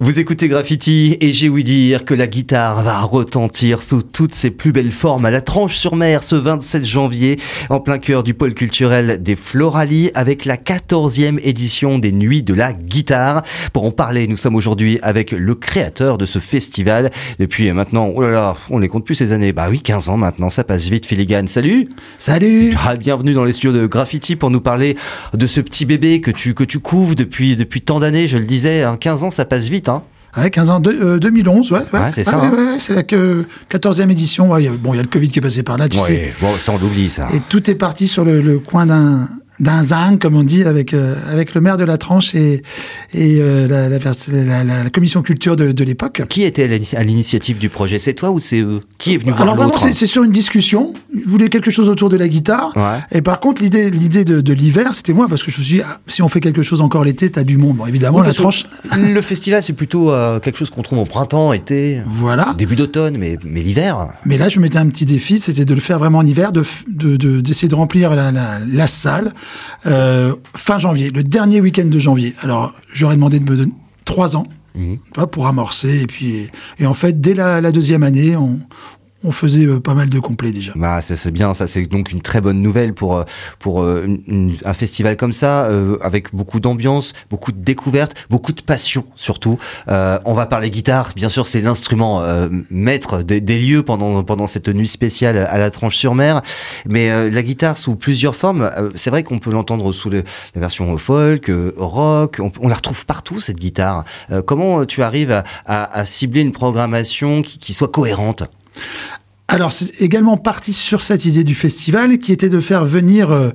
Vous écoutez Graffiti et j'ai ouï dire que la guitare va retentir sous toutes ses plus belles formes à la tranche sur mer ce 27 janvier en plein cœur du pôle culturel des Floralies avec la 14e édition des Nuits de la guitare. Pour en parler, nous sommes aujourd'hui avec le créateur de ce festival depuis maintenant, oh là là, on les compte plus ces années. Bah oui, 15 ans maintenant, ça passe vite Filigan. Salut Salut ah, Bienvenue dans les studios de Graffiti pour nous parler de ce petit bébé que tu, que tu couves depuis, depuis tant d'années, je le disais, 15 hein. ans ça passe vite Hein. Ouais, 15 ans, 2011, ouais. ouais, c'est ça. Hein. c'est la 14e édition. bon, il y a le Covid qui est passé par là, tu sais. Bon, ça, on l'oublie, ça. Et tout est parti sur le coin d'un d'un zang, comme on dit, avec euh, avec le maire de la tranche et et euh, la, la, la, commission culture de, de l'époque. Qui était à l'initiative du projet? C'est toi ou c'est eux? Qui est venu voir Alors vraiment, c'est sur une discussion. Ils voulaient quelque chose autour de la guitare? Et par contre, l'idée l'idée de, de l'hiver, c'était moi parce que je me suis dit, ah, si on fait quelque chose encore l'été, t'as du monde. Bon, évidemment, la tranche. Le festival, c'est plutôt euh, quelque chose qu'on trouve au printemps, été. Voilà. Début d'automne, mais mais l'hiver. Mais là, je me mettais un petit défi, c'était de le faire vraiment en hiver, de d'essayer de, de, remplir la, la, la salle euh, fin janvier, le dernier week-end de janvier. Alors, j'aurais demandé de me donner trois ans mmh. pour amorcer. Et puis, et en fait, dès la, la deuxième année, on, on faisait euh, pas mal de complets déjà. Bah, c'est bien, ça c'est donc une très bonne nouvelle pour euh, pour euh, un festival comme ça, avec beaucoup d'ambiance, beaucoup de découvertes, beaucoup de passion surtout. on va parler guitare, bien sûr, c'est l'instrument maître des, lieux pendant pendant cette nuit spéciale à la Tranche-sur-Mer. Mais la guitare sous plusieurs formes, c'est vrai qu'on peut l'entendre sous la version folk, rock, on, la retrouve partout cette guitare. comment tu arrives à, cibler une programmation qui, qui soit cohérente? Alors, c'est également parti sur cette idée du festival qui était de faire venir euh,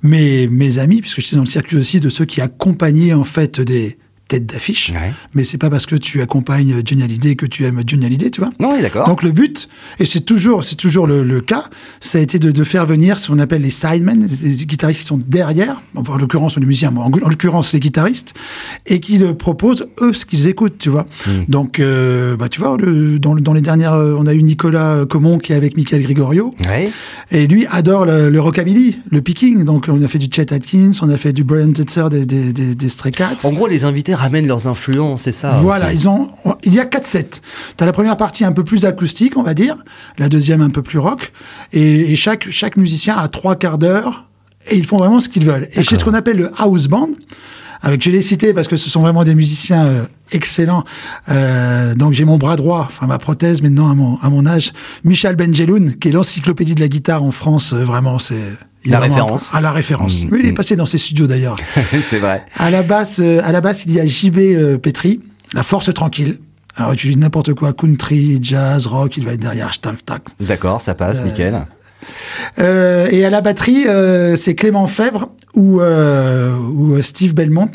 mes, mes amis, puisque j'étais dans le circuit aussi de ceux qui accompagnaient en fait des, tête d'affiche. Mais c'est pas parce que tu accompagnes Johnny Hallyday que tu aimes Johnny Hallyday, tu vois. Non, d'accord. Donc le but, et c'est toujours, c'est toujours le, cas, ça a été de, de, faire venir ce qu'on appelle les sidemen, les guitaristes qui sont derrière, en l'occurrence les musiciens, en, l'occurrence les guitaristes, et qui proposent eux ce qu'ils écoutent, tu vois. Hmm. Donc, euh, bah tu vois, le, dans, dans, les dernières, euh, on a eu Nicolas Comon qui est avec Michael Gregorio, et lui adore le, rockabilly, le picking. Donc on a fait du Chet Atkins, on a fait du Brian Tetzer des, des, des, des Stray Cats. En gros, les invités ramènent leurs influences, c'est ça. Voilà, ils ont. Il y a quatre sets. Tu as la première partie un peu plus acoustique, on va dire, la deuxième un peu plus rock, et, chaque chaque musicien a trois quarts d'heure et ils font vraiment ce qu'ils veulent. Et c'est ce qu'on appelle le house band. Avec, je les citer parce que ce sont vraiment des musiciens euh, excellents. Euh, donc j'ai mon bras droit, enfin ma prothèse maintenant à mon, à mon âge, Michel Benjeloun, qui est l'encyclopédie de la guitare en France. Euh, vraiment, c'est la référence. À la référence. Mm. Oui, il est passé dans ses studios d'ailleurs. c'est vrai. À la basse, euh, à la basse, il y a JB euh, Petri, la force tranquille. Alors, tu dis n'importe quoi, country, jazz, rock, il va être derrière. Tac, tac. D'accord, ça passe, euh, nickel. et à la batterie, c'est Clément Fèvre ou, ou Steve Belmont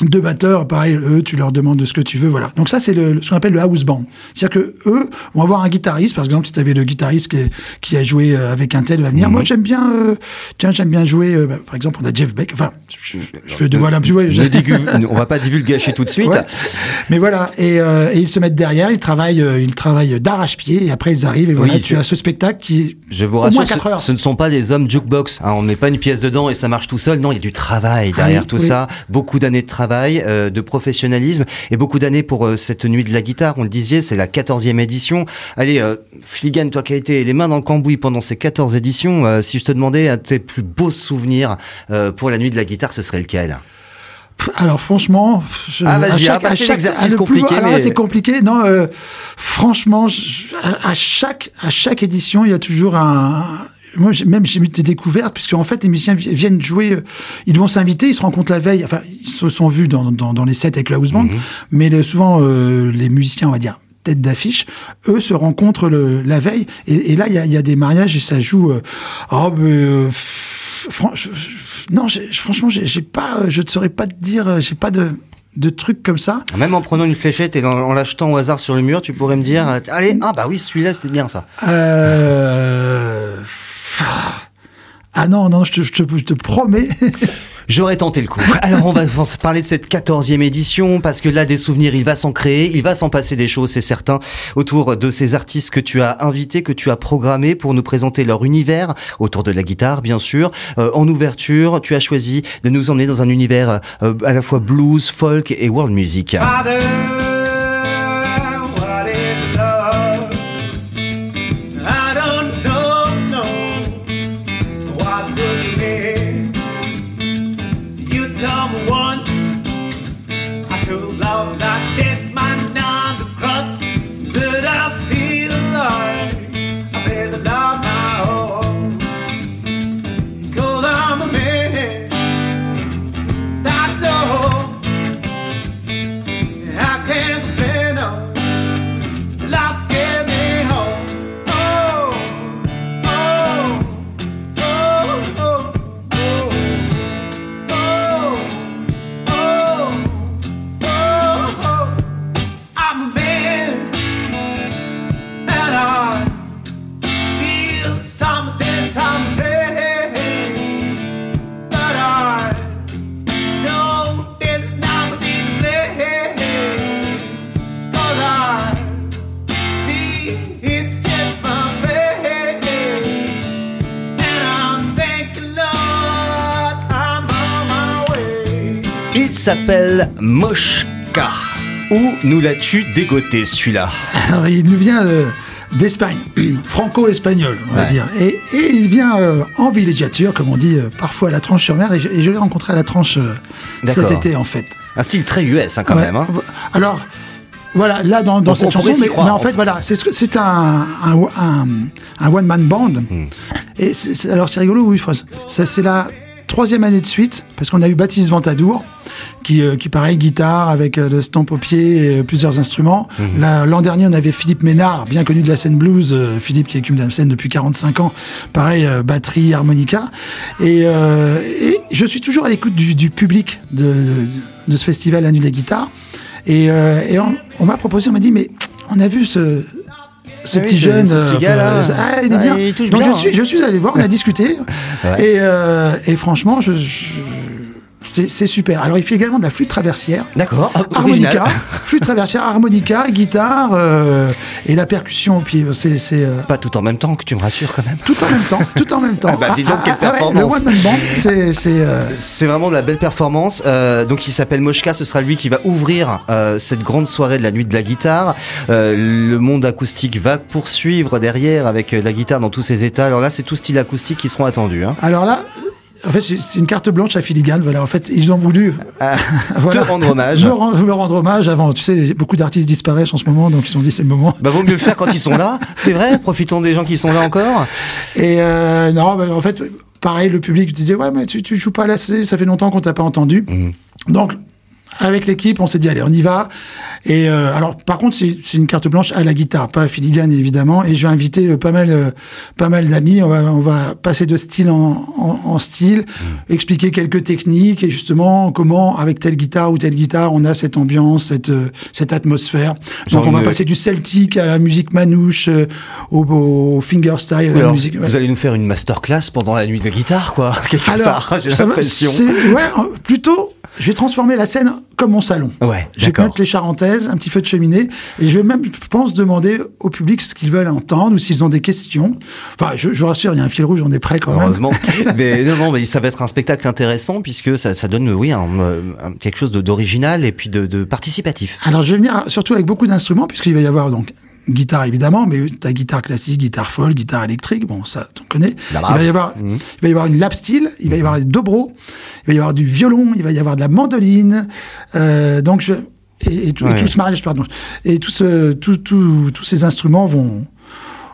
deux batteurs, pareil, eux, tu leur demandes de ce que tu veux, voilà. Donc ça, c'est ce qu'on appelle le house band. C'est-à-dire que eux vont avoir un guitariste, par exemple, si tu avais le guitariste qui, qui, a joué euh, avec un tel, il va venir. Mhm. Moi, j'aime bien, euh, tiens, j'aime bien jouer. Euh, bah, par exemple, on a Jeff Beck. Enfin, je, je fais de voilà un. Ouais, on va pas divulguer tout de suite. Mais voilà, et, et, ils se mettent derrière, ils travaillent, ils travaillent d'arrache-pied, et après ils arrivent, et voilà, tu as ce spectacle qui. Je vous rassure, ce, ce, ne sont pas des hommes jukebox. Hein, on met pas une pièce dedans et ça marche tout seul. Non, il y a du travail derrière ah tout ça, beaucoup d'années de travail. Euh, de professionnalisme et beaucoup d'années pour euh, cette nuit de la guitare. On le disait, c'est la 14e édition. Allez, euh, Fligan, toi qui as été les mains dans le cambouis pendant ces 14 éditions, si je te demandais un de tes plus beaux souvenirs pour la nuit de la guitare, ce serait lequel? Alors franchement, ah, à chaque, à chaque exercice compliqué, mais... c'est compliqué. Non, franchement, à chaque à chaque édition, il y a toujours un, moi, même j'ai eu des découvertes, puisque en fait, les musiciens viennent jouer, euh, ils vont s'inviter, ils se rencontrent la veille, enfin, ils se sont vus dans, dans, dans les sets avec la house band, mhm. mais souvent, euh, les musiciens, on va dire, tête d'affiche, eux se rencontrent le, la veille, et, et là, il y a, y a, des mariages et ça joue. Euh, oh, euh, non, franchement, j'ai pas, je ne saurais pas te dire, j'ai pas de de trucs comme ça. Même en prenant une fléchette et en, l'achetant au hasard sur le mur, tu pourrais me dire, allez, ah bah oui, celui-là, c'était bien ça. Euh... Ah non, non, je te, je te, je te promets. J'aurais tenté le coup. Alors on va parler de cette quatorzième édition parce que là des souvenirs il va s'en créer, il va s'en passer des choses c'est certain autour de ces artistes que tu as invités, que tu as programmés pour nous présenter leur univers autour de la guitare bien sûr. Euh, en ouverture tu as choisi de nous emmener dans un univers euh, à la fois blues, folk et world music. Father. I'm one. S'appelle Moshka. Où nous l'as-tu dégoté celui-là Alors il nous vient euh, d'Espagne, franco-espagnol on va dire. Et, il vient euh, en villégiature, comme on dit euh, parfois à la tranche sur mer, et je, l'ai rencontré à la tranche cet été en fait. Un style très US hein, quand même. Hein. Alors voilà, là dans, dans cette chanson, mais, en fait voilà, c'est un, un, un, one man band. Hmm. Et alors c'est rigolo, oui, C'est la troisième année de suite, parce qu'on a eu Baptiste Ventadour, qui, euh, qui pareil, guitare avec euh, le stamp au pied et euh, plusieurs instruments. Mhm. L'an dernier, on avait Philippe Ménard, bien connu de la scène blues, Philippe qui est de la scène depuis 45 ans, pareil, batterie, harmonica. Et, et, je suis toujours à l'écoute du, du, public de, de, ce festival La Nuit des Guitares. Et, et on, m'a proposé, on m'a dit, mais on a vu ce, ce ah petit jeune. Ce petit gars là. Ah, il est bien. Donc je suis, je suis allé voir, on a discuté. Et, et, franchement, je, c'est super. Alors, il fait également de la flûte traversière. D'accord. Harmonica. flûte traversière, harmonica, guitare euh, et la percussion au pied. C'est, euh, Pas tout en même temps, que tu me rassures quand même. Tout en même temps. Tout en même temps. ah bah, dis donc, quelle ah, performance. le one band, c'est. Euh, vraiment de la belle performance. donc, il s'appelle Moshka. Ce sera lui qui va ouvrir cette grande soirée de la nuit de la guitare. le monde acoustique va poursuivre derrière avec la guitare dans tous ses états. Alors là, c'est tout style acoustique qui seront attendus. Hein. Alors là, en fait, c'est une carte blanche à Filigan. Voilà, en fait, ils ont voulu ah, te rendre hommage. Me, rendre hommage avant. Tu sais, beaucoup d'artistes disparaissent en ce moment, donc ils ont dit c'est le moment. Bah, vaut mieux le faire quand ils sont là. C'est vrai. Profitons des gens qui sont là encore. Et euh, non, bah, en fait, pareil, le public disait ouais, mais tu, tu joues pas là, ça fait longtemps qu'on t'a pas entendu. Mhm. Donc avec l'équipe, on s'est dit allez, on y va. Et euh, alors, par contre, c'est une carte blanche à la guitare, pas à filigrane évidemment. Et je vais inviter euh, pas mal, euh, pas mal d'amis. On va, on va passer de style en, en, style, mmh. expliquer quelques techniques et justement comment, avec telle guitare ou telle guitare, on a cette ambiance, cette, cette atmosphère. Donc, on va passer du celtique à la musique manouche, au, au fingerstyle. la musique, Vous allez nous faire une masterclass pendant la nuit de la guitare, quoi, quelque alors, part. J'ai l'impression. Ouais, plutôt je vais transformer la scène comme mon salon. Ouais, je vais mettre les charentaises, un petit feu de cheminée, et je vais même, je pense, demander au public ce qu'ils veulent entendre ou s'ils ont des questions. Enfin, je, je vous rassure, il y a un fil rouge, on est prêt quand même. Heureusement. mais non, non, mais ça va être un spectacle intéressant puisque ça, ça donne, oui, un, quelque chose d'original et puis de, de participatif. Alors, je vais venir surtout avec beaucoup d'instruments puisqu'il va y avoir donc guitare évidemment, mais ta guitare classique, guitare folk, guitare électrique, bon ça on connaît. Il va y avoir, mmh. il va y avoir une lap steel, il va y avoir des dobro, il va y avoir du violon, il va y avoir de la mandoline, donc je et, tout, ce mariage pardon. Et tout ce, tout, tous ces instruments vont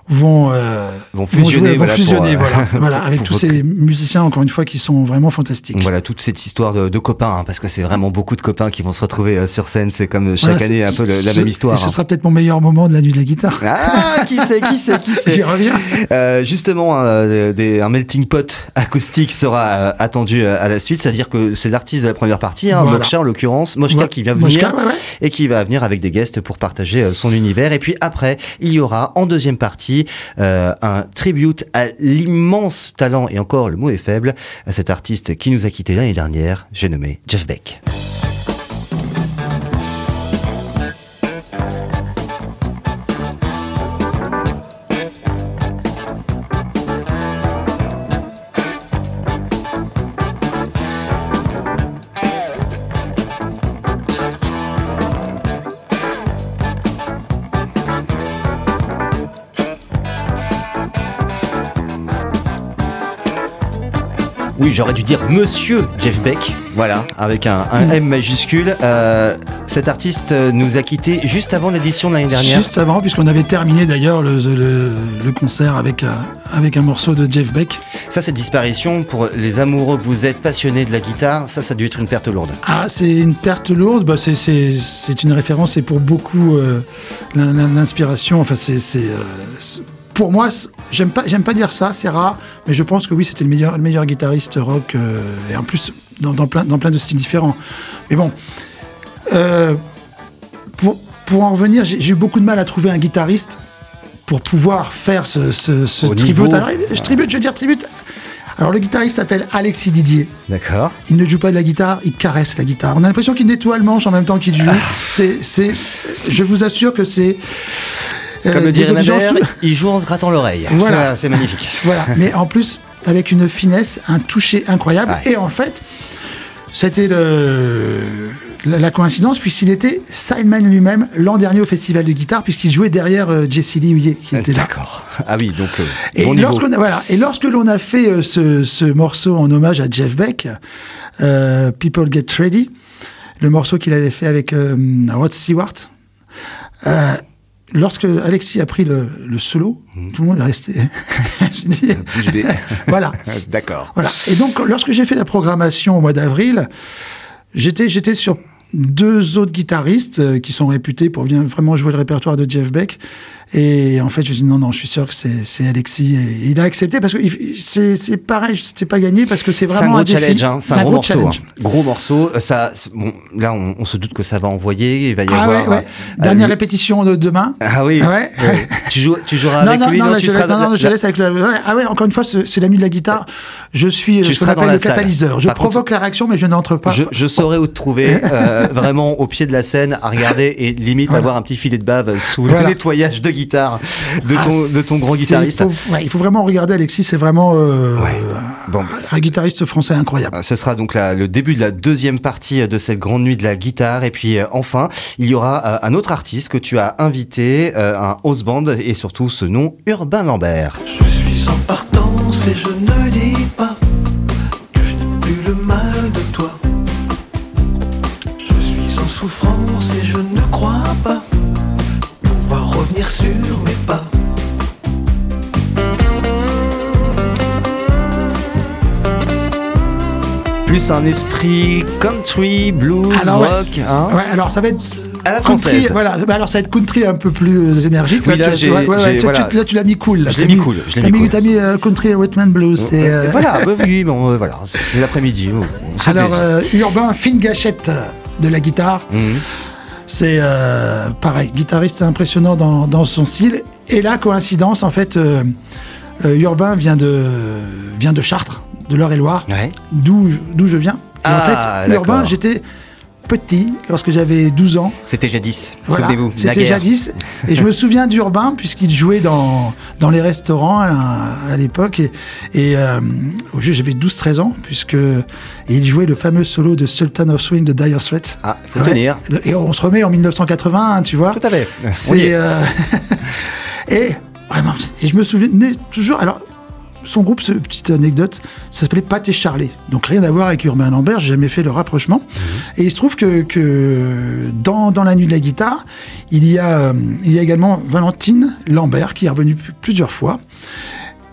vont, euh, vont fusionner, vont voilà, fusionner voilà, avec tous ces musiciens encore une fois qui sont vraiment fantastiques. Voilà toute cette histoire de, de copains, hein, parce que c'est vraiment beaucoup de copains qui vont se retrouver euh, sur scène. C'est comme chaque année un peu la même histoire. Et ce hein. sera peut-être mon meilleur moment de la nuit de la guitare. Ah, qui sait, qui sait, qui sait. J'y reviens. Euh, justement, euh, des, un melting pot acoustique sera euh, attendu à la suite, c'est-à-dire que c'est l'artiste de la première partie, hein, en l'occurrence, Moshka qui vient venir et qui va venir avec des guests pour partager son univers. Et puis après, il y aura en deuxième partie euh, un tribute à l'immense talent, et encore le mot est faible, à cet artiste qui nous a quitté l'année dernière, j'ai nommé Jeff Beck. Oui, j'aurais dû dire Monsieur Jeff Beck, voilà, avec un, un M majuscule. Euh, cet artiste nous a quittés juste avant l'édition de l'année dernière. Juste avant, puisqu'on avait terminé d'ailleurs le, le, le concert avec un, avec un morceau de Jeff Beck. Ça, cette disparition, pour les amoureux que vous êtes passionnés de la guitare, ça, ça a dû être une perte lourde. Ah, c'est une perte lourde. Bah, c'est, c'est, c'est une référence et pour beaucoup euh, l'in- l'in- l'inspiration. Enfin, c'est, c'est, euh, c'est- pour moi, j'aime pas, j'aime pas dire ça, c'est rare, mais je pense que oui, c'était le meilleur, le meilleur guitariste rock euh, et en plus dans, dans plein, dans plein de styles différents. Mais bon, euh, pour, pour en revenir, j'ai, eu beaucoup de mal à trouver un guitariste pour pouvoir faire ce, ce, ce Au tribute. Alors, je tribute, je veux dire tribute. Alors le guitariste s'appelle Alexis Didier. D'accord. Il ne joue pas de la guitare, il caresse la guitare. On a l'impression qu'il nettoie le manche en même temps qu'il joue. Ah. C'est, c'est, je vous assure que c'est. Euh, Comme le dirait ma mère, il joue en se grattant l'oreille. Voilà. C'est magnifique. Voilà, mais en plus, avec une finesse, un toucher incroyable. Ouais. Et en fait, c'était la, la coïncidence, puisqu'il était sideman lui-même l'an dernier au festival de guitare, puisqu'il jouait derrière euh, Jesse Lee Huillet, qui était. D'accord. Ah oui, donc euh, Et bon a, voilà, et lorsque l'on a fait euh, ce, ce morceau en hommage à Jeff Beck, People Get Ready, le morceau qu'il avait fait avec Rod Stewart, lorsque Alexis a pris le, le solo, Mhm. tout le monde est resté. Dit, voilà. D'accord. Voilà. Et donc, lorsque j'ai fait la programmation au mois d'avril, j'étais, j'étais sur deux autres guitaristes euh, qui sont réputés pour bien vraiment jouer le répertoire de Jeff Beck. Et en fait, je me suis dit non, non, je suis sûr que c'est, Alexis. Et il a accepté parce que c'est, c'est pareil, c'était pas gagné parce que c'est C'est un vraiment gros un défi. challenge, hein. c'est un, gros, morceau. challenge. hein. Gros morceau. Euh, Ça, bon, là, on, on se doute que ça va envoyer. Il va y Ah avoir. ouais, ouais. euh, Dernière le- répétition de demain. Ah oui. Ouais. Tu, joues, tu joueras Non, avec non, lui, non, non, là, tu je, seras non, la- je laisse avec le. ouais, ah ouais, encore une fois, c'est, la nuit de la guitare. Je suis euh, Tu ce qu'on seras dans appelle la le salle. catalyseur. Je Par contre, provoque la réaction, mais je n'entre pas. Je, je saurais où te trouver, euh, vraiment au pied de la scène, à regarder et limite Voilà. avoir un petit filet de bave sous le nettoyage de guitare de ton, Ah, de ton grand guitariste. Il faut, ouais, il faut vraiment regarder Alexis, c'est vraiment euh, Ouais. Bon, un guitariste français incroyable. Ce sera donc la- le début de la deuxième partie de cette grande nuit de la guitare. Et puis euh, enfin, il y aura euh, un autre artiste que tu as invité, euh, un house band, et surtout ce nom, Urbain Lambert. Je suis en partance et je ne dis pas que je n'ai plus le mal de toi. Je suis en souffrance et je ne crois pas revenir sur mes pas. Plus un esprit country, blues, Alors, ouais. rock, hein Ouais, alors ça va être À la country, française. voilà. Alors ça va être country un peu plus euh, énergique. Oui, là, tu- j'ai- ouais, ouais, j'ai- tu- voilà. tu- là, tu l'as mis cool. Je l'ai mis mis- cool, je l'ai mis cool. T'as mis country rhythm and blues. euh, Voilà, bah oui, bon, euh, voilà, c'est l'après-midi. oh, Alors euh, urbain, fine gâchette de la guitare. Mhm. C'est euh, pareil, guitariste impressionnant dans, dans son style. Et là, coïncidence, en fait, euh, euh, Urbain vient de, vient de Chartres, de l'Eure-et-Loire, Ouais. d'où je- d'où je viens. Et Ah, en fait, d'accord. Urbain, j'étais petit lorsque j'avais 12 ans. C'était jadis, Voilà, souvenez-vous. c'était jadis. Et je me souviens d'Urbain, puisqu'il jouait dans, dans les restaurants à, à l'époque. Et, et euh, au jeu, j'avais 12-13 ans, puisque et il jouait le fameux solo de Sultan of Swing de Dire Straits. Ah, faut Ouais. tenir. Et on se remet en 1981, tu vois. Tout à fait. C'est est. euh, et vraiment, et je me souvenais toujours. Alors, son groupe, ce petite anecdote, ça s'appelait Pat et Charlie. Donc rien à voir avec Urbain Lambert. J'ai jamais fait le rapprochement. Et il se trouve que, que dans, dans la nuit de la guitare, il y a euh, il y a également Valentine Lambert qui est revenue plusieurs fois.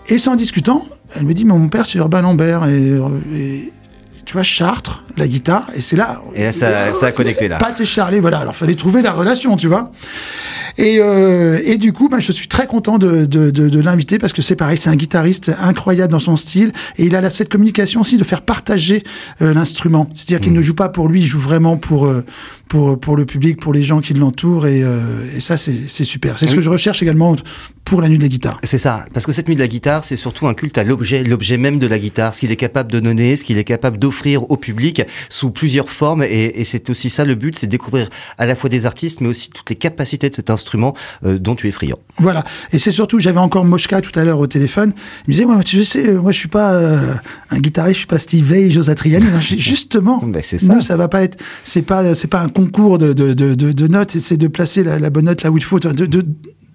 Et sans discutant, elle me dit mais mon père c'est Urbain Lambert et, et tu vois Chartres, la guitare. Et c'est là. Et là, ça, ça a connecté là. Pat et Charlie, voilà. Alors, fallait trouver la relation, tu vois. Et, euh, et du coup, ben, je suis très content de, de, de, de l'inviter parce que c'est pareil, c'est un guitariste incroyable dans son style et il a la- cette communication aussi de faire partager euh, l'instrument. C'est-à-dire Mm. qu'il ne joue pas pour lui, il joue vraiment pour euh, pour pour le public, pour les gens qui l'entourent et, euh, et ça c'est c'est super. C'est ce que je recherche également pour la nuit de la guitare. C'est ça, parce que cette nuit de la guitare, c'est surtout un culte à l'objet, l'objet même de la guitare, ce qu'il est capable de donner, ce qu'il est capable d'offrir au public sous plusieurs formes, et, et c'est aussi ça le but, c'est découvrir à la fois des artistes, mais aussi toutes les capacités de cet instrument euh, dont tu es friand. Voilà. Et c'est surtout, j'avais encore Moshka tout à l'heure au téléphone. Il me disait, ouais, tu sais, euh, moi, je suis pas euh, un guitariste, je suis pas Steve Vai, Joe Satriani. Non, je- Justement, Ben, c'est ça. nous, ça va pas être, c'est pas, c'est pas un concours de, de, de, notes, c'est- c'est de placer la, la bonne note là où il faut, de,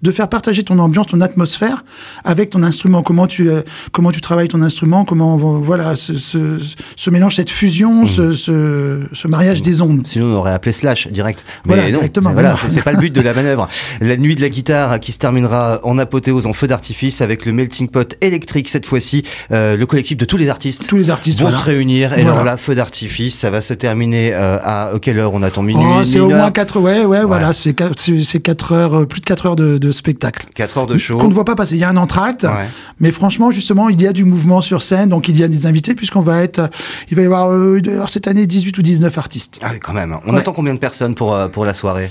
de, faire partager ton ambiance, ton atmosphère avec ton instrument. Comment tu euh, comment tu travailles ton instrument, comment voilà ce, ce, ce mélange, cette fusion, ce, ce, ce mariage des ondes. Sinon, on aurait appelé slash direct. Voilà, Mais non, directement, c'est- voilà, voilà. c'est pas le but de la manœuvre. La nuit de la guitare qui se terminera en apothéose en feu d'artifice avec le melting pot électrique cette fois-ci. Euh, le collectif de tous les artistes Tous les artistes vont voilà. se réunir et Voilà. alors là, feu d'artifice, ça va se terminer euh, à quelle heure? On attend minuit, Oh, c'est au moins heure? 4 ouais, ouais, voilà, c'est qua- c'est c'est quatre heures, plus de 4 heures de, de spectacle. 4 heures de show. Qu'on ne voit pas passer. Il y a un entracte, Ouais. mais franchement, justement, il y a du mouvement sur scène, donc il y a des invités, puisqu'on va être, euh, il va y avoir, euh, cette année 18 ou 19 artistes. Ah oui, quand même. On Ouais. attend combien de personnes pour, euh, pour la soirée?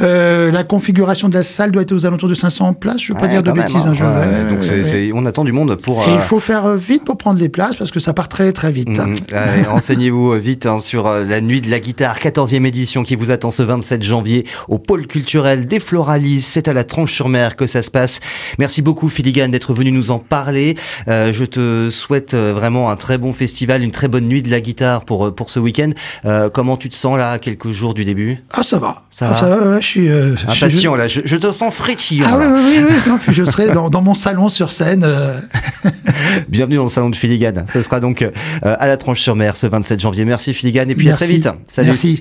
Euh, la configuration de la salle doit être aux alentours de 500 places, je veux pas dire de même, bêtises. hein. je- Ouais, ouais, donc ouais, c'est- ouais. c'est- on attend du monde pour. Et euh, il faut faire euh, vite pour prendre les places, parce que ça part très très vite. Mhm. Allez, Renseignez-vous euh, vite hein, sur la nuit de la guitare, 14e édition qui vous attend ce 27 janvier au pôle culturel des Floralis. C'est à la Tranche-sur-Mer que ça se passe. Merci beaucoup Filigan d'être venu nous en parler. Euh, je te souhaite vraiment un très bon festival, une très bonne nuit de la guitare pour, pour ce week-end. Comment tu te sens là, quelques jours du début? Ah, ça va. Ça Ah, va ça va, ouais, je suis. euh, je- Impatient là, je, je te sens frétillant. Ah oui, oui, oui, oui. Non, puis je serai dans, dans mon salon sur scène. euh, Bienvenue dans le salon de Filigan. Ce sera donc euh, à la Tranche-sur-Mer ce 27 janvier. Merci Filigan et puis à très vite. Salut. Merci.